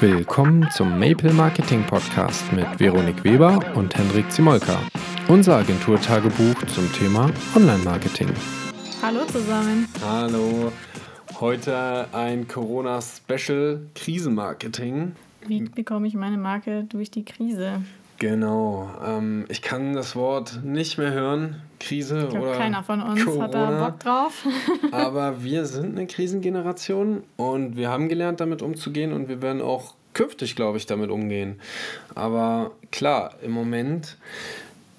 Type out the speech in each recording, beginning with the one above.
Willkommen zum Maple Marketing Podcast mit Veronik Weber und Hendrik Zimolka. Unser Agenturtagebuch zum Thema Online-Marketing. Hallo zusammen. Hallo. Heute ein Corona-Special Krisenmarketing. Wie bekomme ich meine Marke durch die Krise? Genau. Ähm, ich kann das Wort nicht mehr hören. Krise ich glaub, oder. Keiner von uns Corona. hat da Bock drauf. aber wir sind eine Krisengeneration und wir haben gelernt, damit umzugehen und wir werden auch künftig, glaube ich, damit umgehen. Aber klar, im Moment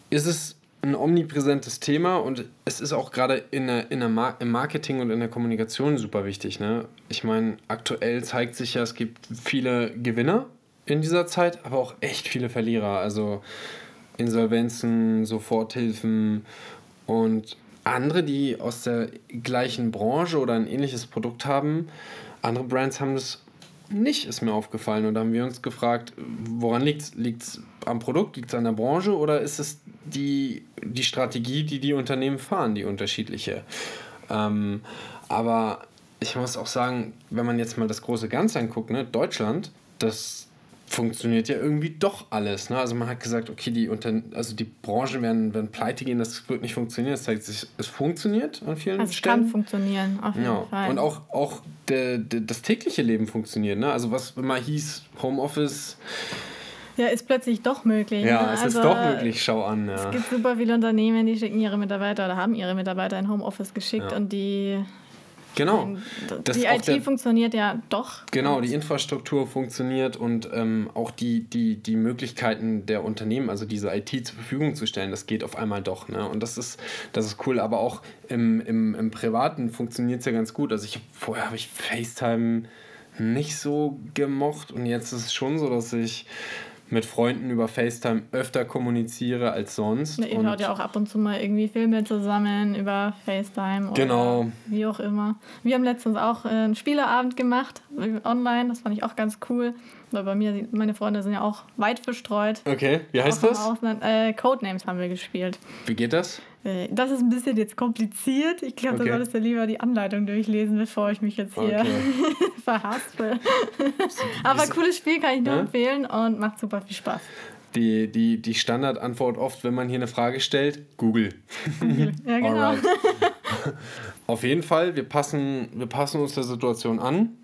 ist es ein omnipräsentes Thema und es ist auch gerade in der, in der Mar im Marketing und in der Kommunikation super wichtig. Ne? Ich meine, aktuell zeigt sich ja, es gibt viele Gewinner in dieser Zeit, aber auch echt viele Verlierer. Also Insolvenzen, Soforthilfen und andere, die aus der gleichen Branche oder ein ähnliches Produkt haben. Andere Brands haben das nicht, ist mir aufgefallen. Und da haben wir uns gefragt, woran liegt es? Liegt es am Produkt, liegt es an der Branche oder ist es die, die Strategie, die die Unternehmen fahren, die unterschiedliche? Ähm, aber ich muss auch sagen, wenn man jetzt mal das große Ganze anguckt, ne, Deutschland, das funktioniert ja irgendwie doch alles. Ne? Also man hat gesagt, okay, die, Unter also die Branchen werden, werden pleite gehen, das wird nicht funktionieren. Das zeigt sich, es funktioniert an vielen also Stellen. Es kann funktionieren, auf jeden ja. Fall. Und auch, auch der, der, das tägliche Leben funktioniert. Ne? Also was immer hieß, Homeoffice... Ja, ist plötzlich doch möglich. Ja, ne? es also, ist doch möglich, schau an. Ja. Es gibt super viele Unternehmen, die schicken ihre Mitarbeiter oder haben ihre Mitarbeiter in Homeoffice geschickt ja. und die Genau. Das die IT der, funktioniert ja doch. Genau, die Infrastruktur funktioniert und ähm, auch die, die, die Möglichkeiten der Unternehmen, also diese IT zur Verfügung zu stellen, das geht auf einmal doch. Ne? Und das ist, das ist cool. Aber auch im, im, im Privaten funktioniert es ja ganz gut. Also ich hab, vorher habe ich FaceTime nicht so gemocht und jetzt ist es schon so, dass ich mit Freunden über FaceTime öfter kommuniziere als sonst. ihr und ja auch ab und zu mal irgendwie Filme zusammen über FaceTime oder genau. wie auch immer. Wir haben letztens auch einen Spieleabend gemacht, online, das fand ich auch ganz cool. Weil bei mir, meine Freunde sind ja auch weit verstreut. Okay, wie heißt das? Ausland. Äh, Codenames haben wir gespielt. Wie geht das? Äh, das ist ein bisschen jetzt kompliziert. Ich glaube, okay. da solltest du lieber die Anleitung durchlesen, bevor ich mich jetzt hier okay. verhaspel. Aber cooles Spiel kann ich nur ja? empfehlen und macht super viel Spaß. Die, die, die Standardantwort oft, wenn man hier eine Frage stellt, Google. Google. Ja, genau. Auf jeden Fall, wir passen, wir passen uns der Situation an.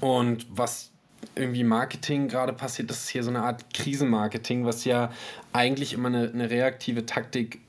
Und was irgendwie Marketing gerade passiert, das ist hier so eine Art Krisenmarketing, was ja eigentlich immer eine, eine reaktive Taktik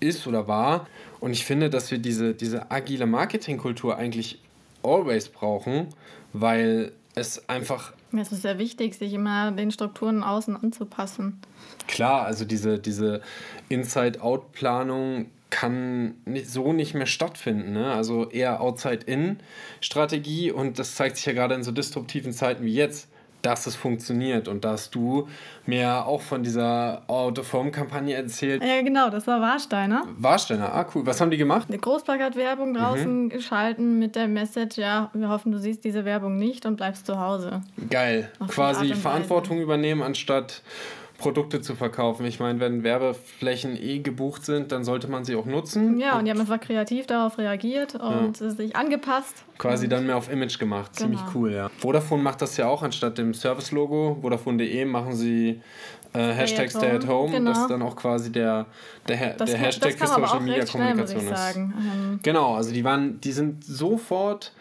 ist oder war. Und ich finde, dass wir diese, diese agile Marketingkultur eigentlich always brauchen, weil es einfach. Es ist sehr wichtig, sich immer den Strukturen außen anzupassen. Klar, also diese, diese Inside-Out-Planung kann nicht, so nicht mehr stattfinden. Ne? Also eher Outside-In-Strategie und das zeigt sich ja gerade in so disruptiven Zeiten wie jetzt, dass es funktioniert und dass du mir auch von dieser Out-of-Home-Kampagne erzählt. Ja, genau, das war Warsteiner. Warsteiner, ah cool. Was haben die gemacht? Eine Großplakatwerbung draußen mhm. geschalten mit der Message, ja, wir hoffen, du siehst diese Werbung nicht und bleibst zu Hause. Geil. Auf Quasi Verantwortung übernehmen, anstatt Produkte zu verkaufen. Ich meine, wenn Werbeflächen eh gebucht sind, dann sollte man sie auch nutzen. Ja, und, und die haben einfach kreativ darauf reagiert und ja. sich angepasst. Quasi dann mehr auf Image gemacht. Genau. Ziemlich cool, ja. Vodafone macht das ja auch anstatt dem Service-Logo. Vodafone.de machen sie äh, Hashtag Stay at Home. Genau. Das ist dann auch quasi der, der, das der Hashtag für Social Media Kommunikation ist. Ähm genau, also die waren, die sind sofort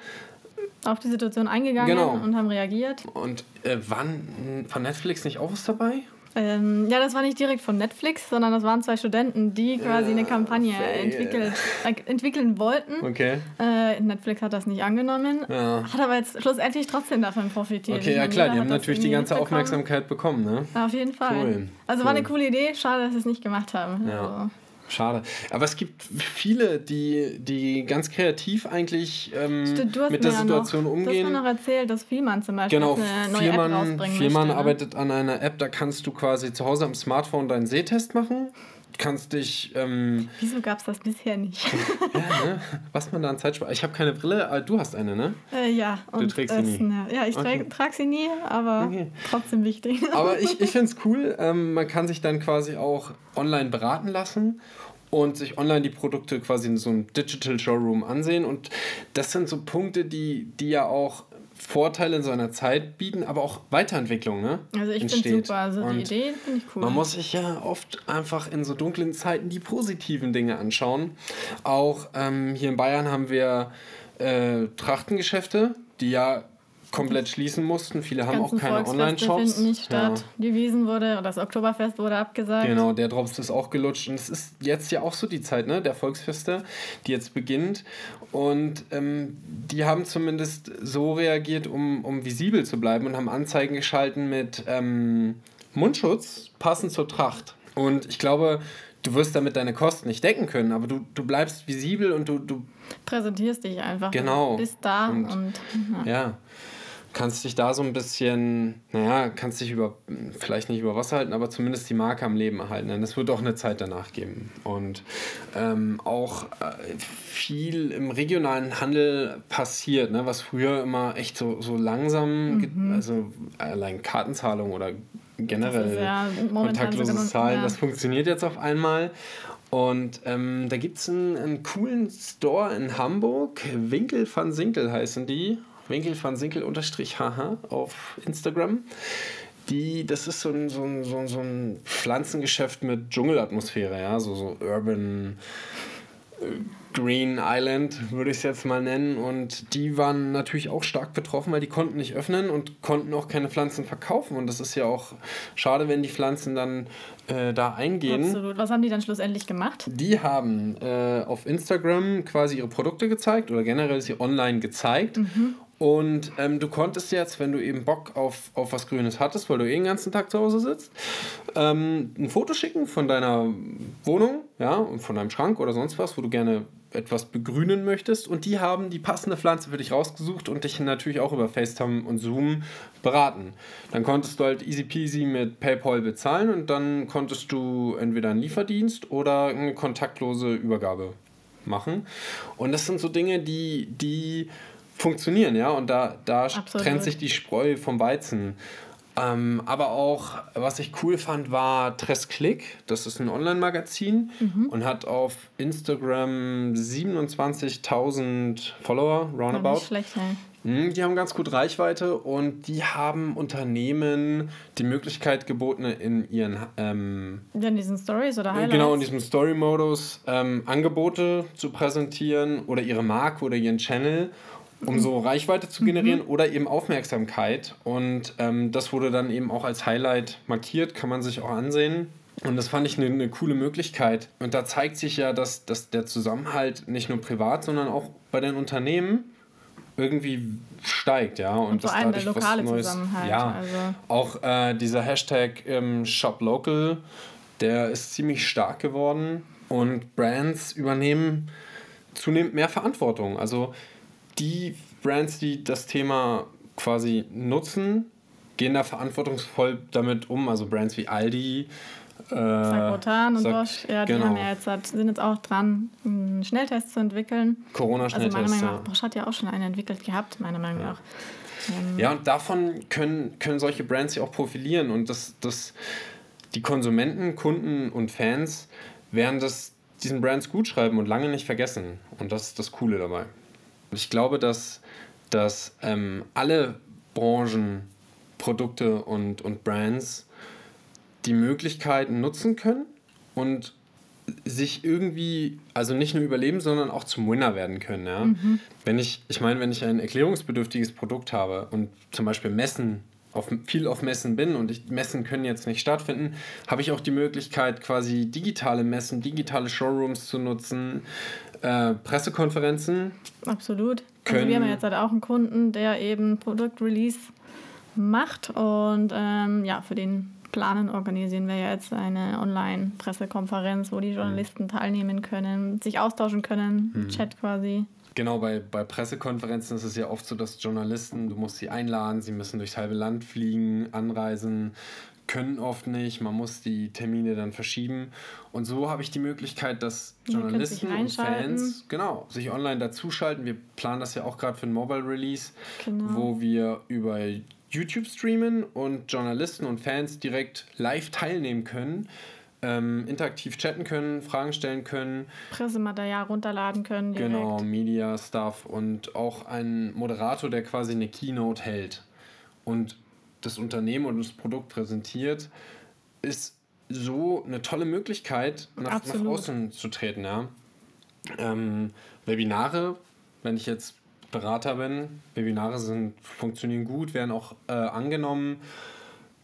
auf die Situation eingegangen genau. und haben reagiert. Und äh, wann von Netflix nicht auch was dabei? Ähm, ja, das war nicht direkt von Netflix, sondern das waren zwei Studenten, die quasi eine Kampagne entwickelt, äh, entwickeln wollten. Okay. Äh, Netflix hat das nicht angenommen, ja. hat aber jetzt schlussendlich trotzdem davon profitiert. Okay, ja klar, die haben natürlich die ganze Aufmerksamkeit bekommen, ne? Auf jeden Fall. Cool. Also cool. war eine coole Idee, schade, dass sie es nicht gemacht haben. Ja. Also. Schade. Aber es gibt viele, die, die ganz kreativ eigentlich ähm, Stimmt, mit der Situation noch, umgehen. Du hast mir noch erzählt, dass Vielmann zum Beispiel genau, eine neue Vielmann, App rausbringen Vielmann möchte, ne? arbeitet an einer App, da kannst du quasi zu Hause am Smartphone deinen Sehtest machen kannst dich. Ähm, Wieso gab es das bisher nicht? ja, ne? Was man da an Zeit spart. Ich habe keine Brille, aber du hast eine, ne? Äh, ja. Du trägst sie nie. Ne, ja, ich okay. trage sie nie, aber okay. trotzdem wichtig. aber ich, ich finde es cool. Ähm, man kann sich dann quasi auch online beraten lassen und sich online die Produkte quasi in so einem Digital Showroom ansehen. Und das sind so Punkte, die, die ja auch Vorteile in so einer Zeit bieten, aber auch Weiterentwicklung, ne? Also ich finde super, also Und die Idee finde ich cool. Man muss sich ja oft einfach in so dunklen Zeiten die positiven Dinge anschauen. Auch ähm, hier in Bayern haben wir äh, Trachtengeschäfte, die ja komplett schließen mussten. Viele haben auch keine Online-Shops. nicht statt. Ja. Die Wiesen wurde, das Oktoberfest wurde abgesagt. Genau, der Drops ist auch gelutscht. Und es ist jetzt ja auch so die Zeit, ne, der Volksfeste, die jetzt beginnt. Und ähm, die haben zumindest so reagiert, um, um visibel zu bleiben und haben Anzeigen geschalten mit ähm, Mundschutz, passend zur Tracht. Und ich glaube, du wirst damit deine Kosten nicht decken können, aber du, du bleibst visibel und du, du präsentierst dich einfach. Genau. Du bist da und, und ja. ja kannst dich da so ein bisschen, naja, kannst dich über, vielleicht nicht über Wasser halten, aber zumindest die Marke am Leben erhalten. Denn es wird auch eine Zeit danach geben. Und ähm, auch äh, viel im regionalen Handel passiert, ne, was früher immer echt so, so langsam, mhm. also allein Kartenzahlung oder generell ja kontaktloses Zahlen, ja. das funktioniert jetzt auf einmal. Und ähm, da gibt es einen, einen coolen Store in Hamburg, Winkel van Sinkel heißen die. Winkel van Sinkel unterstrich haha auf Instagram. Die, das ist so ein, so ein, so ein, so ein Pflanzengeschäft mit Dschungelatmosphäre, ja, so, so Urban äh, Green Island, würde ich es jetzt mal nennen. Und die waren natürlich auch stark betroffen, weil die konnten nicht öffnen und konnten auch keine Pflanzen verkaufen. Und das ist ja auch schade, wenn die Pflanzen dann äh, da eingehen. Absolut. Was haben die dann schlussendlich gemacht? Die haben äh, auf Instagram quasi ihre Produkte gezeigt oder generell sie online gezeigt. Mhm. Und ähm, du konntest jetzt, wenn du eben Bock auf, auf was Grünes hattest, weil du eh den ganzen Tag zu Hause sitzt, ähm, ein Foto schicken von deiner Wohnung, ja, und von deinem Schrank oder sonst was, wo du gerne etwas begrünen möchtest. Und die haben die passende Pflanze für dich rausgesucht und dich natürlich auch über FaceTime und Zoom beraten. Dann konntest du halt easy peasy mit PayPal bezahlen und dann konntest du entweder einen Lieferdienst oder eine kontaktlose Übergabe machen. Und das sind so Dinge, die, die funktionieren, ja, und da, da trennt sich die Spreu vom Weizen. Ähm, aber auch, was ich cool fand, war Tresklick. Das ist ein Online-Magazin mhm. und hat auf Instagram 27.000 Follower, roundabout. Nicht schlecht, ne? Die haben ganz gut Reichweite und die haben Unternehmen die Möglichkeit geboten, in ihren. Ähm, in diesen Stories oder Highlights? Genau, in diesem Story-Modus ähm, Angebote zu präsentieren oder ihre Marke oder ihren Channel um so Reichweite zu generieren mhm. oder eben Aufmerksamkeit. Und ähm, das wurde dann eben auch als Highlight markiert, kann man sich auch ansehen. Und das fand ich eine, eine coole Möglichkeit. Und da zeigt sich ja, dass, dass der Zusammenhalt nicht nur privat, sondern auch bei den Unternehmen irgendwie steigt, ja. Und, und vor allem der lokale Neues, Zusammenhalt. Ja, also. auch äh, dieser Hashtag ähm, Shop Local, der ist ziemlich stark geworden und Brands übernehmen zunehmend mehr Verantwortung. Also die Brands, die das Thema quasi nutzen, gehen da verantwortungsvoll damit um. Also Brands wie Aldi. Äh, und Bosch, ja, die genau. haben ja jetzt, sind jetzt auch dran, einen Schnelltest zu entwickeln. Corona-Schnelltest. Also meiner Meinung nach, Bosch hat ja auch schon einen entwickelt gehabt, meiner Meinung nach. Ähm, ja, und davon können, können solche Brands ja auch profilieren und das, das, die Konsumenten, Kunden und Fans werden das diesen Brands gut schreiben und lange nicht vergessen. Und das ist das Coole dabei. Ich glaube, dass, dass ähm, alle Branchen, Produkte und, und Brands die Möglichkeiten nutzen können und sich irgendwie, also nicht nur überleben, sondern auch zum Winner werden können. Ja? Mhm. Wenn ich, ich meine, wenn ich ein erklärungsbedürftiges Produkt habe und zum Beispiel Messen auf, viel auf Messen bin und ich, Messen können jetzt nicht stattfinden, habe ich auch die Möglichkeit, quasi digitale Messen, digitale Showrooms zu nutzen, äh, Pressekonferenzen. Absolut. Also wir haben jetzt halt auch einen Kunden, der eben Produktrelease macht und ähm, ja, für den Planen organisieren wir jetzt eine Online-Pressekonferenz, wo die Journalisten mhm. teilnehmen können, sich austauschen können, mhm. Chat quasi. Genau, bei, bei Pressekonferenzen ist es ja oft so, dass Journalisten, du musst sie einladen, sie müssen durchs halbe Land fliegen, anreisen, können oft nicht, man muss die Termine dann verschieben. Und so habe ich die Möglichkeit, dass Journalisten und Fans genau, sich online dazuschalten. Wir planen das ja auch gerade für ein Mobile Release, genau. wo wir über YouTube streamen und Journalisten und Fans direkt live teilnehmen können ähm, interaktiv chatten können, Fragen stellen können. Pressematerial runterladen können. Direkt. Genau, Media Stuff und auch ein Moderator, der quasi eine Keynote hält und das Unternehmen und das Produkt präsentiert, ist so eine tolle Möglichkeit, nach, nach außen zu treten. Ja. Ähm, Webinare, wenn ich jetzt Berater bin, Webinare sind, funktionieren gut, werden auch äh, angenommen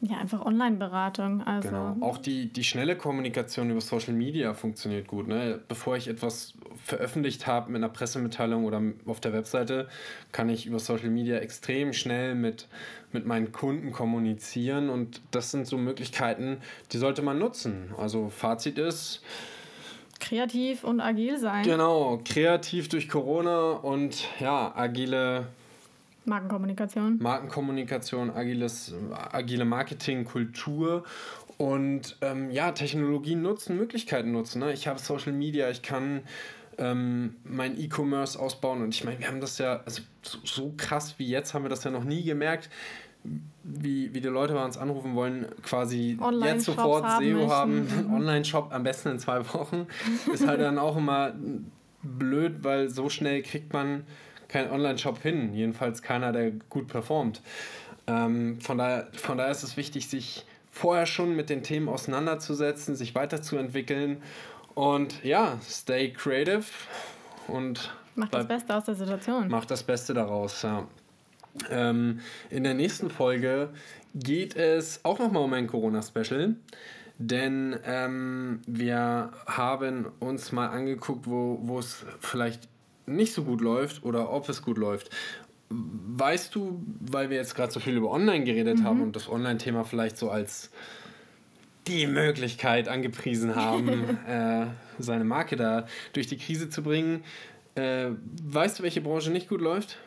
ja, einfach Online-Beratung. Also. Genau. Auch die, die schnelle Kommunikation über Social Media funktioniert gut. Ne? Bevor ich etwas veröffentlicht habe mit einer Pressemitteilung oder auf der Webseite, kann ich über Social Media extrem schnell mit, mit meinen Kunden kommunizieren. Und das sind so Möglichkeiten, die sollte man nutzen. Also Fazit ist, kreativ und agil sein. Genau, kreativ durch Corona und ja, agile Markenkommunikation. Markenkommunikation, agiles, agile Marketingkultur und ähm, ja, Technologien nutzen, Möglichkeiten nutzen. Ne? Ich habe Social Media, ich kann ähm, mein E-Commerce ausbauen und ich meine, wir haben das ja, also so, so, krass wie jetzt haben wir das ja noch nie gemerkt, wie, wie die Leute bei uns anrufen wollen, quasi jetzt sofort haben SEO haben, mhm. Online-Shop am besten in zwei Wochen. Ist halt dann auch immer blöd, weil so schnell kriegt man kein Online-Shop hin. Jedenfalls keiner, der gut performt. Ähm, von, daher, von daher ist es wichtig, sich vorher schon mit den Themen auseinanderzusetzen, sich weiterzuentwickeln und ja, stay creative und macht das Beste aus der Situation. Macht das Beste daraus, ja. Ähm, in der nächsten Folge geht es auch nochmal um ein Corona-Special. Denn ähm, wir haben uns mal angeguckt, wo es vielleicht nicht so gut läuft oder ob es gut läuft. Weißt du, weil wir jetzt gerade so viel über Online geredet mhm. haben und das Online-Thema vielleicht so als die Möglichkeit angepriesen haben, äh, seine Marke da durch die Krise zu bringen. Äh, weißt du, welche Branche nicht gut läuft?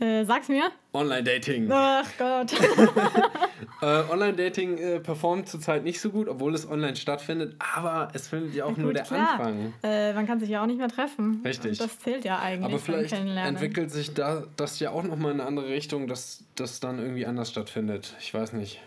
Äh, sag's mir. Online-Dating. Ach Gott. äh, Online-Dating äh, performt zurzeit nicht so gut, obwohl es online stattfindet, aber es findet ja auch ja, nur der klar. Anfang. Äh, man kann sich ja auch nicht mehr treffen. Richtig. Und das zählt ja eigentlich. Aber vielleicht entwickelt sich da, das ja auch nochmal in eine andere Richtung, dass das dann irgendwie anders stattfindet. Ich weiß nicht.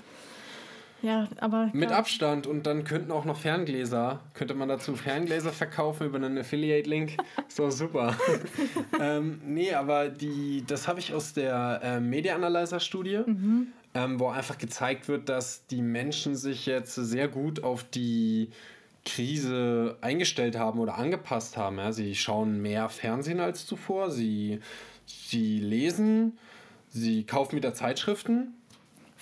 Ja, aber. Mit Abstand und dann könnten auch noch Ferngläser. Könnte man dazu Ferngläser verkaufen über einen Affiliate-Link? So super. ähm, nee, aber die, das habe ich aus der äh, Media Analyzer-Studie, mhm. ähm, wo einfach gezeigt wird, dass die Menschen sich jetzt sehr gut auf die Krise eingestellt haben oder angepasst haben. Ja? Sie schauen mehr Fernsehen als zuvor, sie, sie lesen, sie kaufen wieder Zeitschriften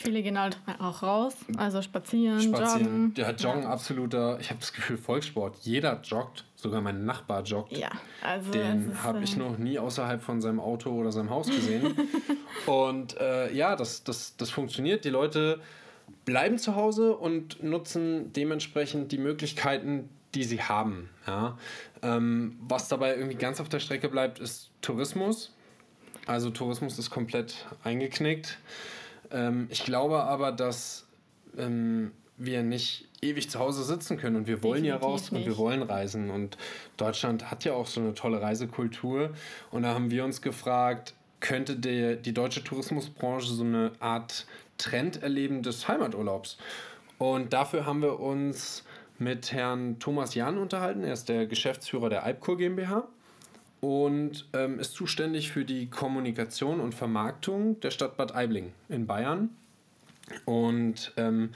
Viele gehen halt auch raus, also spazieren, spazieren. joggen. Ja, Joggen ja. absoluter, ich habe das Gefühl, Volkssport. Jeder joggt, sogar mein Nachbar joggt. Ja, also Den habe ich äh, noch nie außerhalb von seinem Auto oder seinem Haus gesehen. und äh, ja, das, das, das funktioniert. Die Leute bleiben zu Hause und nutzen dementsprechend die Möglichkeiten, die sie haben. Ja? Ähm, was dabei irgendwie ganz auf der Strecke bleibt, ist Tourismus. Also Tourismus ist komplett eingeknickt. Ähm, ich glaube aber, dass ähm, wir nicht ewig zu Hause sitzen können und wir wollen Definitiv ja raus nicht. und wir wollen reisen und Deutschland hat ja auch so eine tolle Reisekultur und da haben wir uns gefragt, könnte die, die deutsche Tourismusbranche so eine Art Trend erleben des Heimaturlaubs? Und dafür haben wir uns mit Herrn Thomas Jahn unterhalten. Er ist der Geschäftsführer der Alpkur GmbH und ähm, ist zuständig für die Kommunikation und Vermarktung der Stadt Bad Aibling in Bayern. Und ähm,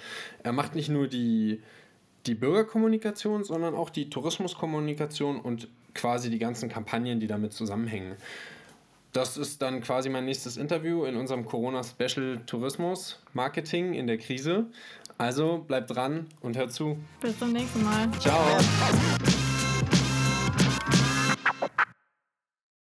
er macht nicht nur die, die Bürgerkommunikation, sondern auch die Tourismuskommunikation und quasi die ganzen Kampagnen, die damit zusammenhängen. Das ist dann quasi mein nächstes Interview in unserem Corona-Special Tourismus Marketing in der Krise. Also bleibt dran und hört zu. Bis zum nächsten Mal. Ciao.